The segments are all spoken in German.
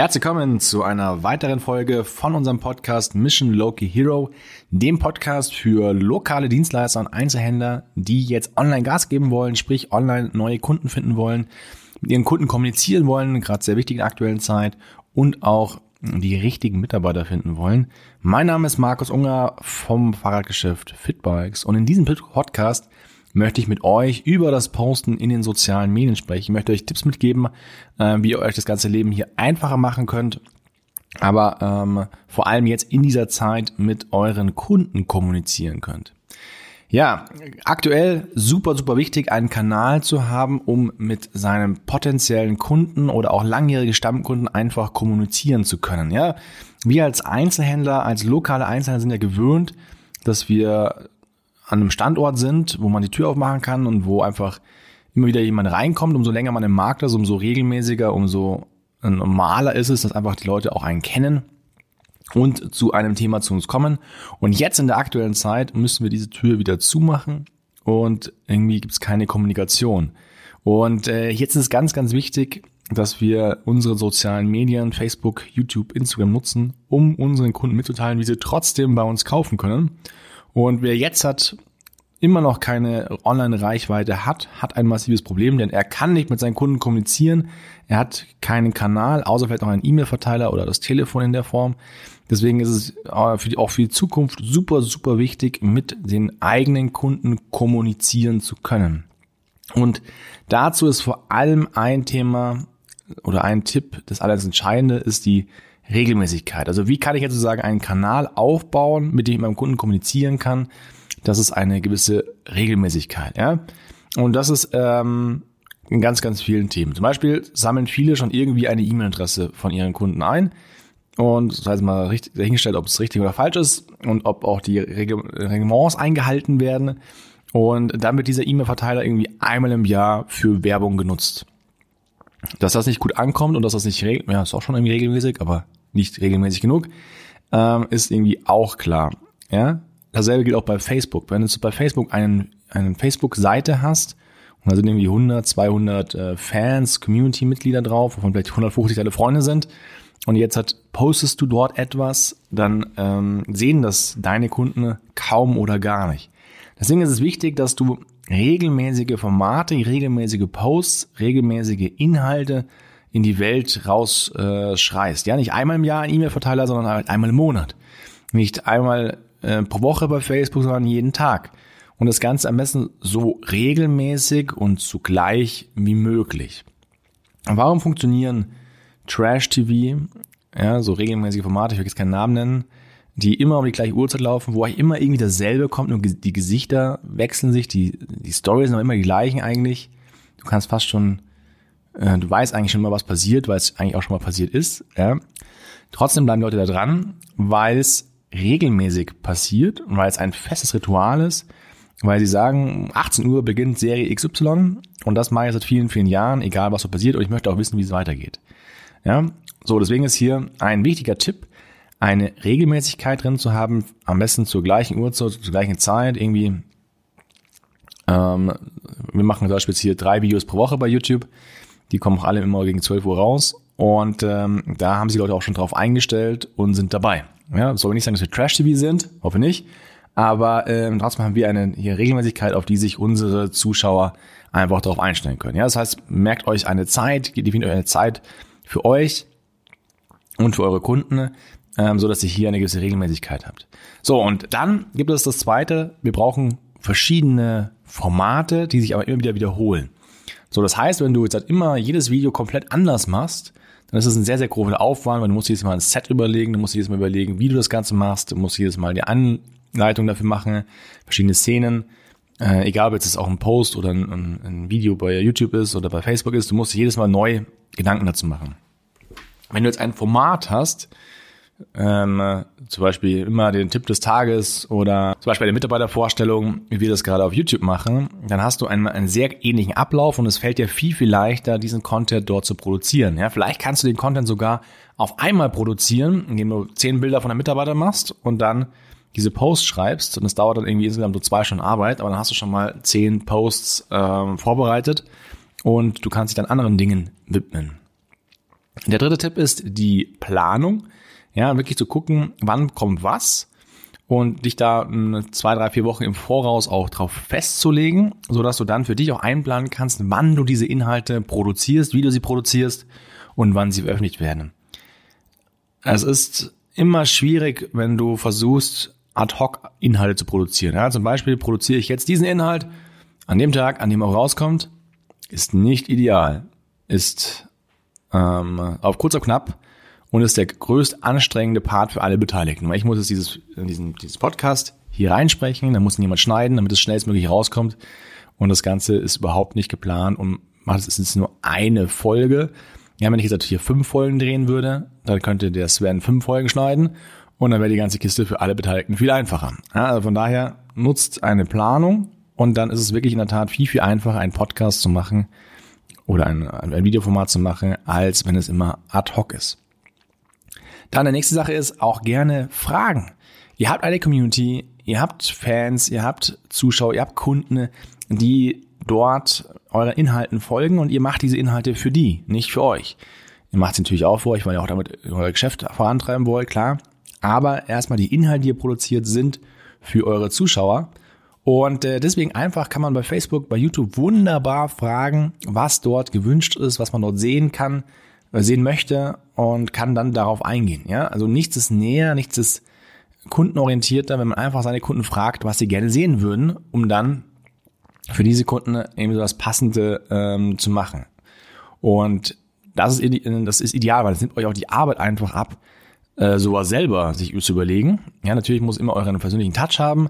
Herzlich willkommen zu einer weiteren Folge von unserem Podcast Mission Loki Hero, dem Podcast für lokale Dienstleister und Einzelhändler, die jetzt online Gas geben wollen, sprich online neue Kunden finden wollen, mit ihren Kunden kommunizieren wollen, gerade sehr wichtig in der aktuellen Zeit und auch die richtigen Mitarbeiter finden wollen. Mein Name ist Markus Unger vom Fahrradgeschäft Fitbikes und in diesem Podcast möchte ich mit euch über das Posten in den sozialen Medien sprechen. Ich möchte euch Tipps mitgeben, äh, wie ihr euch das ganze Leben hier einfacher machen könnt, aber ähm, vor allem jetzt in dieser Zeit mit euren Kunden kommunizieren könnt. Ja, aktuell super, super wichtig, einen Kanal zu haben, um mit seinem potenziellen Kunden oder auch langjährige Stammkunden einfach kommunizieren zu können. Ja, wir als Einzelhändler, als lokale Einzelhändler sind ja gewöhnt, dass wir an einem Standort sind, wo man die Tür aufmachen kann und wo einfach immer wieder jemand reinkommt, umso länger man im Markt ist, umso regelmäßiger, umso normaler ist es, dass einfach die Leute auch einen kennen und zu einem Thema zu uns kommen. Und jetzt in der aktuellen Zeit müssen wir diese Tür wieder zumachen und irgendwie gibt es keine Kommunikation. Und äh, jetzt ist es ganz, ganz wichtig, dass wir unsere sozialen Medien, Facebook, YouTube, Instagram nutzen, um unseren Kunden mitzuteilen, wie sie trotzdem bei uns kaufen können. Und wer jetzt hat, immer noch keine Online-Reichweite hat, hat ein massives Problem, denn er kann nicht mit seinen Kunden kommunizieren. Er hat keinen Kanal, außer vielleicht noch einen E-Mail-Verteiler oder das Telefon in der Form. Deswegen ist es auch für die Zukunft super, super wichtig, mit den eigenen Kunden kommunizieren zu können. Und dazu ist vor allem ein Thema oder ein Tipp, das alles Entscheidende ist die Regelmäßigkeit. Also wie kann ich jetzt sozusagen einen Kanal aufbauen, mit dem ich meinem Kunden kommunizieren kann? Das ist eine gewisse Regelmäßigkeit, ja. Und das ist ähm, in ganz, ganz vielen Themen. Zum Beispiel sammeln viele schon irgendwie eine E-Mail-Adresse von ihren Kunden ein. Und das heißt mal richtig, dahingestellt, ob es richtig oder falsch ist und ob auch die Reglements eingehalten werden. Und dann wird dieser E-Mail-Verteiler irgendwie einmal im Jahr für Werbung genutzt. Dass das nicht gut ankommt und dass das nicht regel ja, ist auch schon irgendwie regelmäßig, aber nicht regelmäßig genug, ähm, ist irgendwie auch klar. Ja, dasselbe gilt auch bei Facebook. Wenn du bei Facebook einen, einen Facebook-Seite hast und da sind irgendwie 100, 200 äh, Fans, Community-Mitglieder drauf, wovon vielleicht 150 deine Freunde sind, und jetzt hat, postest du dort etwas, dann ähm, sehen das deine Kunden kaum oder gar nicht. Deswegen ist es wichtig, dass du regelmäßige Formate, regelmäßige Posts, regelmäßige Inhalte in die Welt rausschreist. Äh, ja, nicht einmal im Jahr ein E-Mail-Verteiler, sondern einmal im Monat. Nicht einmal äh, pro Woche bei Facebook, sondern jeden Tag. Und das Ganze am besten so regelmäßig und zugleich wie möglich. Warum funktionieren Trash-TV, ja, so regelmäßige Formate, ich will jetzt keinen Namen nennen, die immer um die gleiche Uhrzeit laufen, wo immer irgendwie dasselbe kommt, nur die Gesichter wechseln sich, die, die Stories sind immer die gleichen eigentlich. Du kannst fast schon, äh, du weißt eigentlich schon mal, was passiert, weil es eigentlich auch schon mal passiert ist. Ja. Trotzdem bleiben die Leute da dran, weil es regelmäßig passiert und weil es ein festes Ritual ist, weil sie sagen, 18 Uhr beginnt Serie XY und das mache ich seit vielen, vielen Jahren, egal was so passiert und ich möchte auch wissen, wie es weitergeht. Ja, so deswegen ist hier ein wichtiger Tipp, eine Regelmäßigkeit drin zu haben, am besten zur gleichen Uhrzeit, zur gleichen Zeit, irgendwie. Ähm, wir machen zum Beispiel jetzt hier drei Videos pro Woche bei YouTube. Die kommen auch alle immer gegen 12 Uhr raus. Und ähm, da haben sich Leute auch schon drauf eingestellt und sind dabei. Ja, soll nicht sagen, dass wir Trash-TV sind, hoffe nicht. Aber ähm, trotzdem haben wir eine hier Regelmäßigkeit, auf die sich unsere Zuschauer einfach darauf einstellen können. Ja, das heißt, merkt euch eine Zeit, definiert euch eine Zeit für euch und für eure Kunden, ähm, so dass ihr hier eine gewisse Regelmäßigkeit habt. So, und dann gibt es das zweite, wir brauchen verschiedene Formate, die sich aber immer wieder wiederholen. So, das heißt, wenn du jetzt halt immer jedes Video komplett anders machst, dann ist es ein sehr, sehr großer Aufwand, weil du musst jedes Mal ein Set überlegen, du musst jedes Mal überlegen, wie du das Ganze machst, du musst jedes Mal die Anleitung dafür machen, verschiedene Szenen, äh, egal ob jetzt auch ein Post oder ein, ein, ein Video bei YouTube ist oder bei Facebook ist, du musst jedes Mal neu Gedanken dazu machen. Wenn du jetzt ein Format hast, ähm, zum Beispiel immer den Tipp des Tages oder zum Beispiel eine Mitarbeitervorstellung, wie wir das gerade auf YouTube machen, dann hast du einen, einen sehr ähnlichen Ablauf und es fällt dir viel, viel leichter, diesen Content dort zu produzieren. Ja, vielleicht kannst du den Content sogar auf einmal produzieren, indem du zehn Bilder von einem Mitarbeiter machst und dann diese Posts schreibst und es dauert dann irgendwie insgesamt so zwei Stunden Arbeit, aber dann hast du schon mal zehn Posts ähm, vorbereitet und du kannst dich dann anderen Dingen widmen. Der dritte Tipp ist die Planung. Ja, wirklich zu gucken, wann kommt was und dich da zwei, drei, vier Wochen im Voraus auch drauf festzulegen, so dass du dann für dich auch einplanen kannst, wann du diese Inhalte produzierst, wie du sie produzierst und wann sie veröffentlicht werden. Es ist immer schwierig, wenn du versuchst, ad hoc Inhalte zu produzieren. Ja, zum Beispiel produziere ich jetzt diesen Inhalt an dem Tag, an dem er rauskommt, ist nicht ideal, ist ähm, auf kurz oder knapp und ist der größt anstrengende Part für alle Beteiligten. Ich muss jetzt dieses, diesen, dieses Podcast hier reinsprechen, dann muss ihn jemand schneiden, damit es schnellstmöglich rauskommt. Und das Ganze ist überhaupt nicht geplant und macht es ist nur eine Folge. Ja, wenn ich jetzt hier fünf Folgen drehen würde, dann könnte der Sven fünf Folgen schneiden und dann wäre die ganze Kiste für alle Beteiligten viel einfacher. Ja, also von daher nutzt eine Planung und dann ist es wirklich in der Tat viel, viel einfacher, einen Podcast zu machen oder ein, ein Videoformat zu machen, als wenn es immer ad hoc ist. Dann der nächste Sache ist auch gerne Fragen. Ihr habt eine Community, ihr habt Fans, ihr habt Zuschauer, ihr habt Kunden, die dort euren Inhalten folgen und ihr macht diese Inhalte für die, nicht für euch. Ihr macht es natürlich auch für euch, weil ihr auch damit euer Geschäft vorantreiben wollt, klar. Aber erstmal die Inhalte, die ihr produziert, sind für eure Zuschauer. Und äh, deswegen einfach kann man bei Facebook, bei YouTube wunderbar fragen, was dort gewünscht ist, was man dort sehen kann, sehen möchte und kann dann darauf eingehen. Ja, also nichts ist näher, nichts ist kundenorientierter, wenn man einfach seine Kunden fragt, was sie gerne sehen würden, um dann für diese Kunden eben so das Passende ähm, zu machen. Und das ist, das ist ideal, weil es nimmt euch auch die Arbeit einfach ab, äh, sowas selber sich zu überlegen. Ja, natürlich muss immer euren persönlichen Touch haben,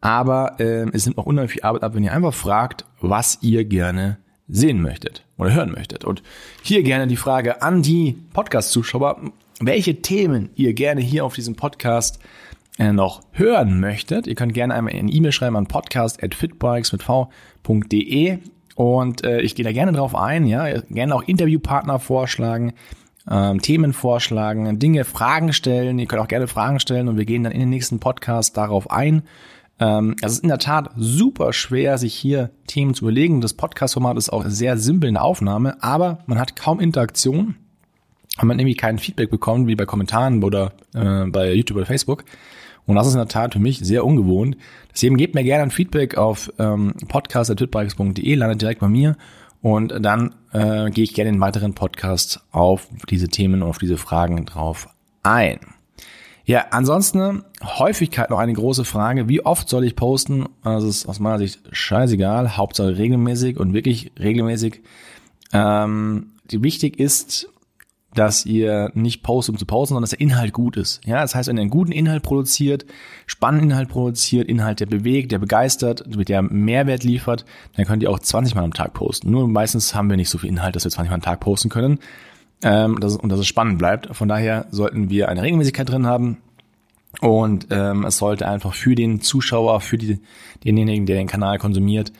aber äh, es nimmt auch unheimlich viel Arbeit ab, wenn ihr einfach fragt, was ihr gerne sehen möchtet oder hören möchtet. Und hier gerne die Frage an die Podcast-Zuschauer, welche Themen ihr gerne hier auf diesem Podcast äh, noch hören möchtet. Ihr könnt gerne einmal eine E-Mail schreiben an podcast.fitbikes mit v.de und äh, ich gehe da gerne drauf ein, ja, gerne auch Interviewpartner vorschlagen, ähm, Themen vorschlagen, Dinge, Fragen stellen. Ihr könnt auch gerne Fragen stellen und wir gehen dann in den nächsten Podcast darauf ein. Ähm, es ist in der Tat super schwer, sich hier Themen zu überlegen. Das Podcast-Format ist auch sehr simpel in der Aufnahme, aber man hat kaum Interaktion, weil man irgendwie kein Feedback bekommt, wie bei Kommentaren oder äh, bei YouTube oder Facebook. Und das ist in der Tat für mich sehr ungewohnt. Deswegen gebt mir gerne ein Feedback auf ähm, podcast.twitbikes.de, landet direkt bei mir und dann äh, gehe ich gerne in weiteren Podcasts auf diese Themen und auf diese Fragen drauf ein. Ja, ansonsten Häufigkeit noch eine große Frage. Wie oft soll ich posten? Das ist aus meiner Sicht scheißegal. Hauptsache regelmäßig und wirklich regelmäßig. Ähm, wichtig ist, dass ihr nicht postet, um zu posten, sondern dass der Inhalt gut ist. Ja, das heißt, wenn ihr einen guten Inhalt produziert, spannenden Inhalt produziert, Inhalt, der bewegt, der begeistert, mit der Mehrwert liefert, dann könnt ihr auch 20 Mal am Tag posten. Nur meistens haben wir nicht so viel Inhalt, dass wir 20 Mal am Tag posten können ähm, dass, und dass es spannend bleibt. Von daher sollten wir eine Regelmäßigkeit drin haben. Und ähm, es sollte einfach für den Zuschauer, für die, denjenigen, der den Kanal konsumiert,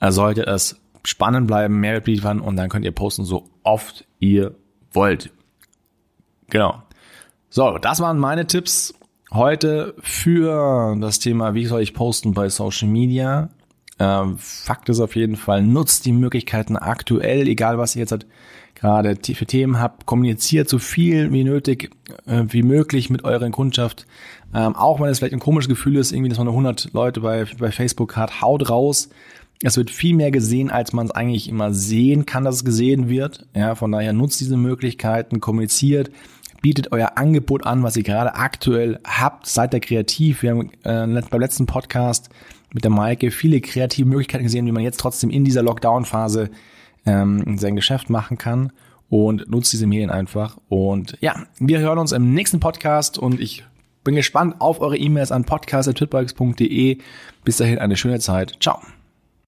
äh, sollte es spannend bleiben, Mehrwert liefern und dann könnt ihr posten so oft ihr wollt. Genau. So, das waren meine Tipps heute für das Thema, wie soll ich posten bei Social Media. Ähm, Fakt ist auf jeden Fall, nutzt die Möglichkeiten aktuell, egal was ihr jetzt halt gerade für Themen habt, kommuniziert so viel wie nötig, äh, wie möglich mit eurer Kundschaft. Ähm, auch wenn es vielleicht ein komisches Gefühl ist, irgendwie, dass man nur 100 Leute bei, bei Facebook hat, haut raus. Es wird viel mehr gesehen, als man es eigentlich immer sehen kann, dass es gesehen wird. Ja, von daher nutzt diese Möglichkeiten, kommuniziert, bietet euer Angebot an, was ihr gerade aktuell habt, seid da kreativ. Wir haben äh, beim letzten Podcast mit der Maike viele kreative Möglichkeiten gesehen, wie man jetzt trotzdem in dieser Lockdown-Phase ähm, sein Geschäft machen kann und nutzt diese Medien einfach. Und ja, wir hören uns im nächsten Podcast und ich bin gespannt auf eure E-Mails an podcast.twitbikes.de. Bis dahin eine schöne Zeit. Ciao.